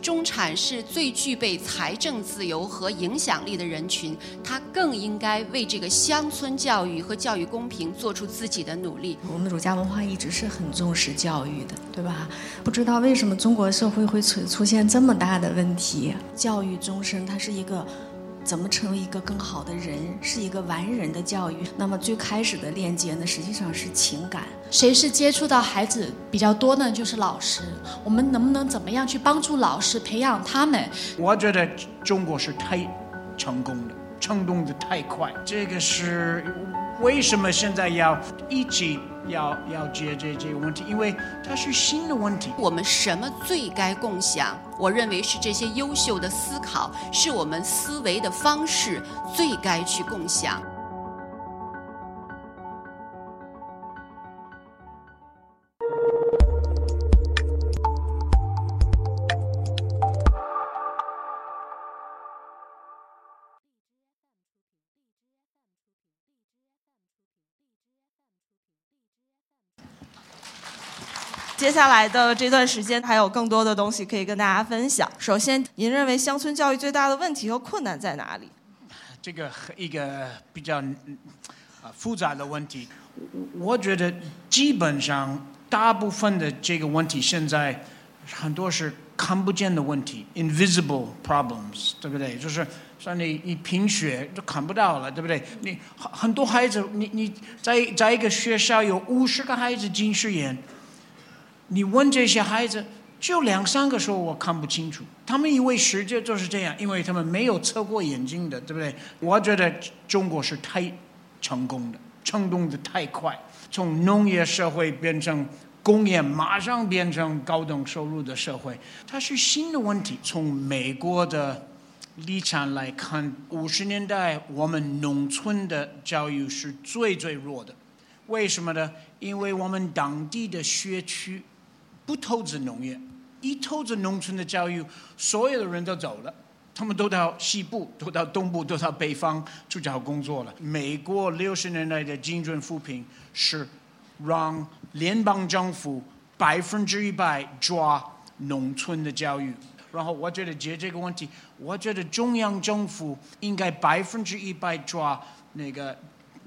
中产是最具备财政自由和影响力的人群，他更应该为这个乡村教育和教育公平做出自己的努力。我们儒家文化一直是很重视教育的，对吧？不知道为什么中国社会会出出现这么大的问题？教育终身，它是一个。怎么成为一个更好的人，是一个完人的教育。那么最开始的链接呢，实际上是情感。谁是接触到孩子比较多呢？就是老师。我们能不能怎么样去帮助老师培养他们？我觉得中国是太成功的，成功的太快。这个是为什么现在要一起？要要解决这个问题，因为它是新的问题。我们什么最该共享？我认为是这些优秀的思考，是我们思维的方式最该去共享。接下来的这段时间还有更多的东西可以跟大家分享。首先，您认为乡村教育最大的问题和困难在哪里？这个一个比较啊复杂的问题。我觉得基本上大部分的这个问题现在很多是看不见的问题，invisible problems，对不对？就是像你你贫血都看不到了，对不对？你很很多孩子，你你在在一个学校有五十个孩子近视眼。你问这些孩子，就两三个说我看不清楚，他们以为世界就是这样，因为他们没有测过眼睛的，对不对？我觉得中国是太成功的，成功的太快，从农业社会变成工业，马上变成高等收入的社会，它是新的问题。从美国的立场来看，五十年代我们农村的教育是最最弱的，为什么呢？因为我们当地的学区。不投资农业，一投资农村的教育，所有的人都走了，他们都到西部，都到东部，都到北方去找工作了。美国六十年代的精准扶贫是让联邦政府百分之一百抓农村的教育，然后我觉得解这个问题，我觉得中央政府应该百分之一百抓那个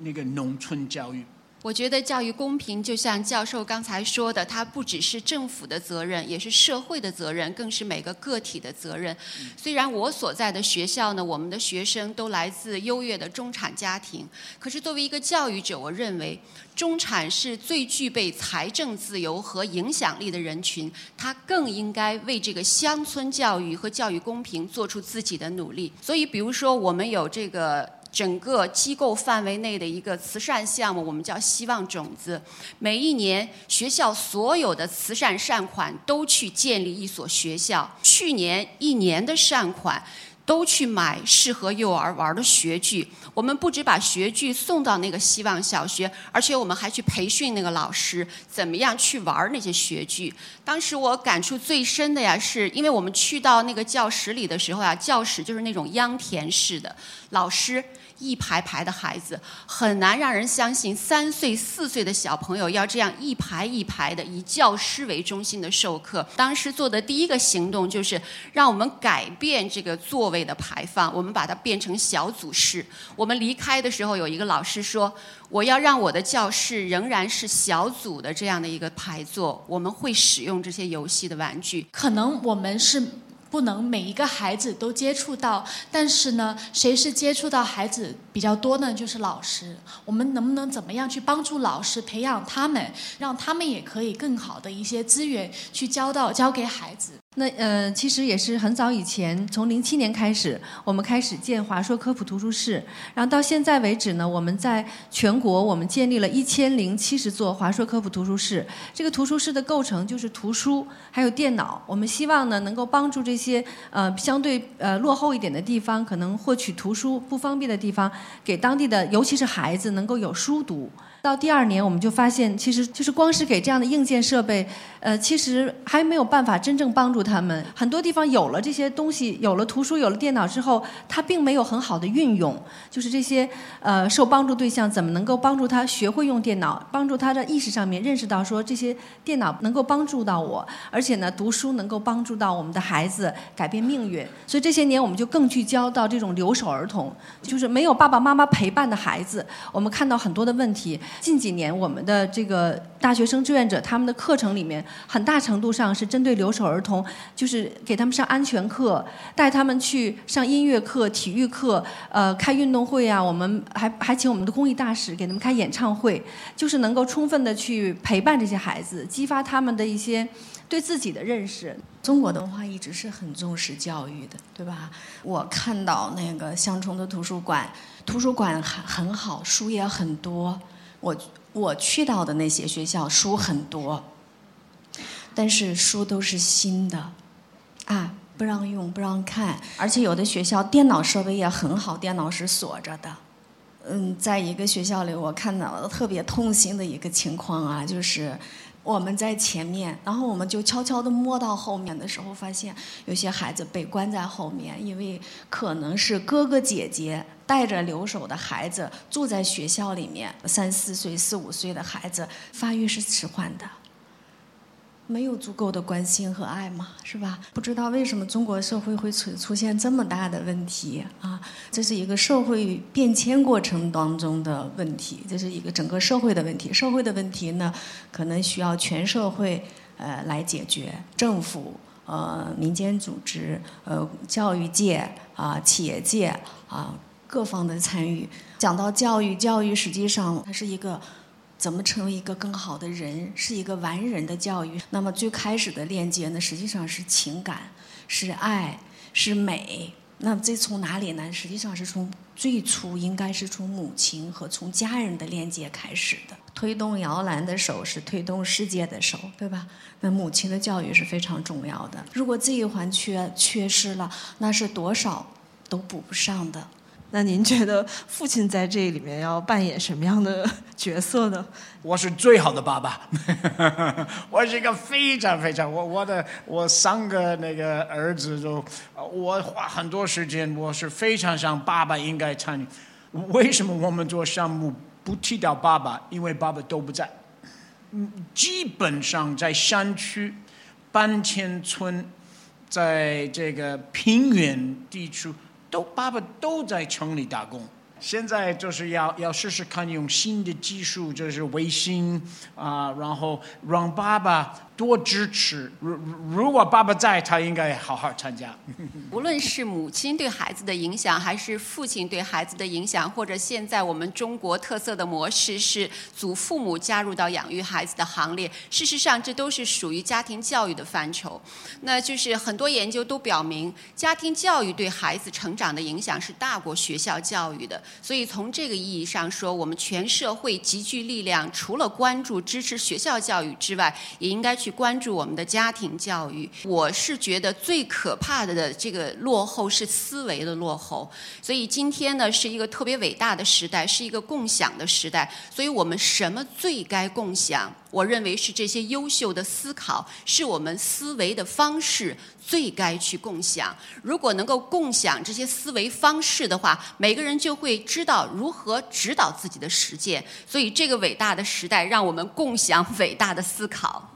那个农村教育。我觉得教育公平，就像教授刚才说的，它不只是政府的责任，也是社会的责任，更是每个个体的责任。虽然我所在的学校呢，我们的学生都来自优越的中产家庭，可是作为一个教育者，我认为中产是最具备财政自由和影响力的人群，他更应该为这个乡村教育和教育公平做出自己的努力。所以，比如说我们有这个。整个机构范围内的一个慈善项目，我们叫“希望种子”。每一年，学校所有的慈善善款都去建立一所学校。去年一年的善款。都去买适合幼儿玩的学具。我们不止把学具送到那个希望小学，而且我们还去培训那个老师，怎么样去玩那些学具。当时我感触最深的呀，是因为我们去到那个教室里的时候呀，教室就是那种秧田式的，老师。一排排的孩子很难让人相信，三岁四岁的小朋友要这样一排一排的以教师为中心的授课。当时做的第一个行动就是让我们改变这个座位的排放，我们把它变成小组式。我们离开的时候，有一个老师说：“我要让我的教室仍然是小组的这样的一个排座，我们会使用这些游戏的玩具。”可能我们是。不能每一个孩子都接触到，但是呢，谁是接触到孩子比较多呢？就是老师。我们能不能怎么样去帮助老师培养他们，让他们也可以更好的一些资源去教到教给孩子？那呃，其实也是很早以前，从零七年开始，我们开始建华硕科普图书室，然后到现在为止呢，我们在全国我们建立了一千零七十座华硕科普图书室。这个图书室的构成就是图书还有电脑，我们希望呢能够帮助这些呃相对呃落后一点的地方，可能获取图书不方便的地方，给当地的尤其是孩子能够有书读。到第二年，我们就发现，其实就是光是给这样的硬件设备，呃，其实还没有办法真正帮助他们。很多地方有了这些东西，有了图书，有了电脑之后，他并没有很好的运用。就是这些呃受帮助对象怎么能够帮助他学会用电脑，帮助他的意识上面认识到说这些电脑能够帮助到我，而且呢，读书能够帮助到我们的孩子改变命运。所以这些年我们就更聚焦到这种留守儿童，就是没有爸爸妈妈陪伴的孩子。我们看到很多的问题。近几年，我们的这个大学生志愿者他们的课程里面，很大程度上是针对留守儿童，就是给他们上安全课，带他们去上音乐课、体育课，呃，开运动会啊。我们还还请我们的公益大使给他们开演唱会，就是能够充分的去陪伴这些孩子，激发他们的一些对自己的认识。中国的文化一直是很重视教育的，对吧？我看到那个乡村的图书馆，图书馆很很好，书也很多。我我去到的那些学校书很多，但是书都是新的，啊，不让用，不让看，而且有的学校电脑设备也很好，电脑是锁着的。嗯，在一个学校里，我看到了特别痛心的一个情况啊，就是我们在前面，然后我们就悄悄地摸到后面的时候，发现有些孩子被关在后面，因为可能是哥哥姐姐。带着留守的孩子住在学校里面，三四岁、四五岁的孩子发育是迟缓的，没有足够的关心和爱嘛，是吧？不知道为什么中国社会会出出现这么大的问题啊？这是一个社会变迁过程当中的问题，这是一个整个社会的问题。社会的问题呢，可能需要全社会呃来解决，政府、呃民间组织、呃教育界啊、企业界啊。各方的参与，讲到教育，教育实际上它是一个怎么成为一个更好的人，是一个完人的教育。那么最开始的链接呢，实际上是情感，是爱，是美。那这从哪里呢？实际上是从最初应该是从母亲和从家人的链接开始的。推动摇篮的手是推动世界的手，对吧？那母亲的教育是非常重要的。如果这一环缺缺失了，那是多少都补不上的。那您觉得父亲在这里面要扮演什么样的角色呢？我是最好的爸爸，我是一个非常非常我我的我三个那个儿子都，我花很多时间，我是非常想爸爸应该参与。为什么我们做项目不提到爸爸？因为爸爸都不在。基本上在山区、搬迁村，在这个平原地区。都爸爸都在城里打工，现在就是要要试试看用新的技术，就是卫星啊，然后让爸爸。多支持。如如果爸爸在，他应该好好参加。无论是母亲对孩子的影响，还是父亲对孩子的影响，或者现在我们中国特色的模式是祖父母加入到养育孩子的行列。事实上，这都是属于家庭教育的范畴。那就是很多研究都表明，家庭教育对孩子成长的影响是大过学校教育的。所以从这个意义上说，我们全社会集聚力量，除了关注支持学校教育之外，也应该去。关注我们的家庭教育，我是觉得最可怕的的这个落后是思维的落后。所以今天呢是一个特别伟大的时代，是一个共享的时代。所以我们什么最该共享？我认为是这些优秀的思考，是我们思维的方式最该去共享。如果能够共享这些思维方式的话，每个人就会知道如何指导自己的实践。所以这个伟大的时代，让我们共享伟大的思考。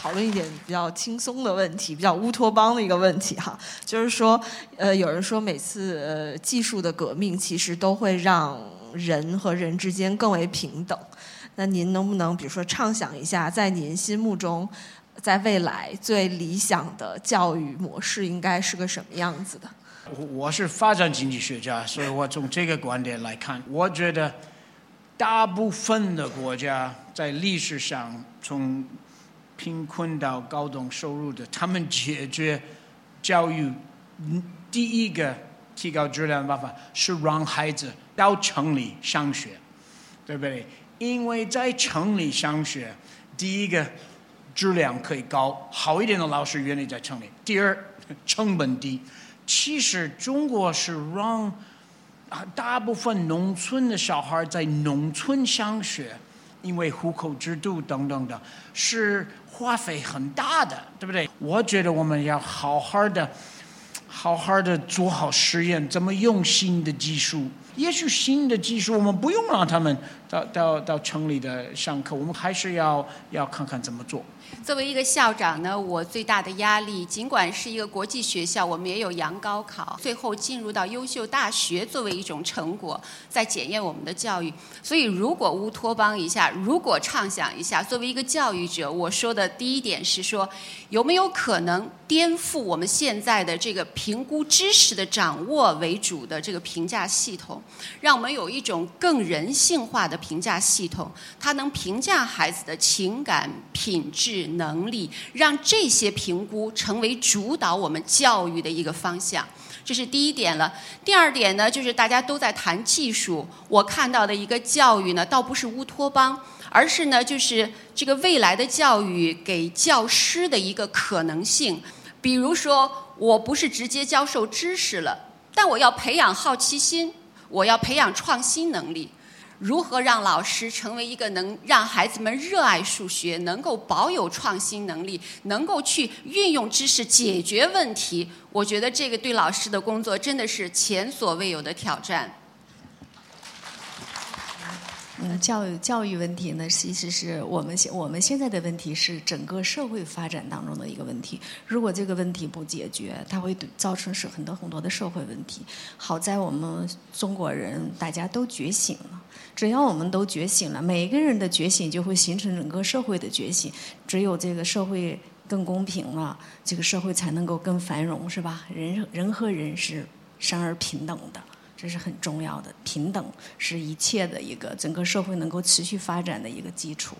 讨论一点比较轻松的问题，比较乌托邦的一个问题哈，就是说，呃，有人说每次呃技术的革命其实都会让人和人之间更为平等。那您能不能比如说畅想一下，在您心目中，在未来最理想的教育模式应该是个什么样子的？我是发展经济学家，所以我从这个观点来看，我觉得大部分的国家在历史上从贫困到高等收入的，他们解决教育第一个提高质量的办法是让孩子到城里上学，对不对？因为在城里上学，第一个质量可以高，好一点的老师愿意在城里；第二，成本低。其实中国是让大部分农村的小孩在农村上学，因为户口制度等等的，是花费很大的，对不对？我觉得我们要好好的。好好的做好实验，怎么用新的技术？也许新的技术我们不用让他们到到到城里的上课，我们还是要要看看怎么做。作为一个校长呢，我最大的压力，尽管是一个国际学校，我们也有洋高考，最后进入到优秀大学作为一种成果，在检验我们的教育。所以，如果乌托邦一下，如果畅想一下，作为一个教育者，我说的第一点是说，有没有可能颠覆我们现在的这个评估知识的掌握为主的这个评价系统，让我们有一种更人性化的评价系统，它能评价孩子的情感品质。能力让这些评估成为主导我们教育的一个方向，这是第一点了。第二点呢，就是大家都在谈技术，我看到的一个教育呢，倒不是乌托邦，而是呢，就是这个未来的教育给教师的一个可能性。比如说，我不是直接教授知识了，但我要培养好奇心，我要培养创新能力。如何让老师成为一个能让孩子们热爱数学、能够保有创新能力、能够去运用知识解决问题？我觉得这个对老师的工作真的是前所未有的挑战。嗯，教育教育问题呢，其实是我们现我们现在的问题是整个社会发展当中的一个问题。如果这个问题不解决，它会造成是很多很多的社会问题。好在我们中国人大家都觉醒了。只要我们都觉醒了，每一个人的觉醒就会形成整个社会的觉醒。只有这个社会更公平了，这个社会才能够更繁荣，是吧？人人和人是生而平等的，这是很重要的平等是一切的一个整个社会能够持续发展的一个基础。